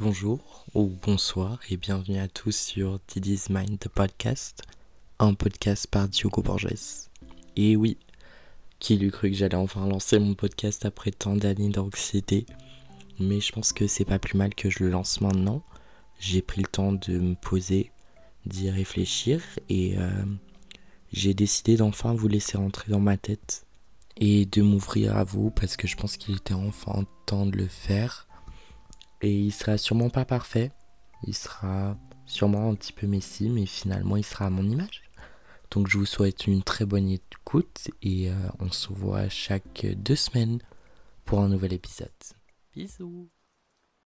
Bonjour ou bonsoir et bienvenue à tous sur Didi's Mind Podcast, un podcast par Diogo Borges. Et oui, qui l'eût cru que j'allais enfin lancer mon podcast après tant d'années d'anxiété Mais je pense que c'est pas plus mal que je le lance maintenant. J'ai pris le temps de me poser, d'y réfléchir et euh, j'ai décidé d'enfin vous laisser rentrer dans ma tête et de m'ouvrir à vous parce que je pense qu'il était enfin temps de le faire. Et il sera sûrement pas parfait, il sera sûrement un petit peu messi, mais finalement il sera à mon image. Donc je vous souhaite une très bonne écoute et euh, on se voit chaque deux semaines pour un nouvel épisode. Bisous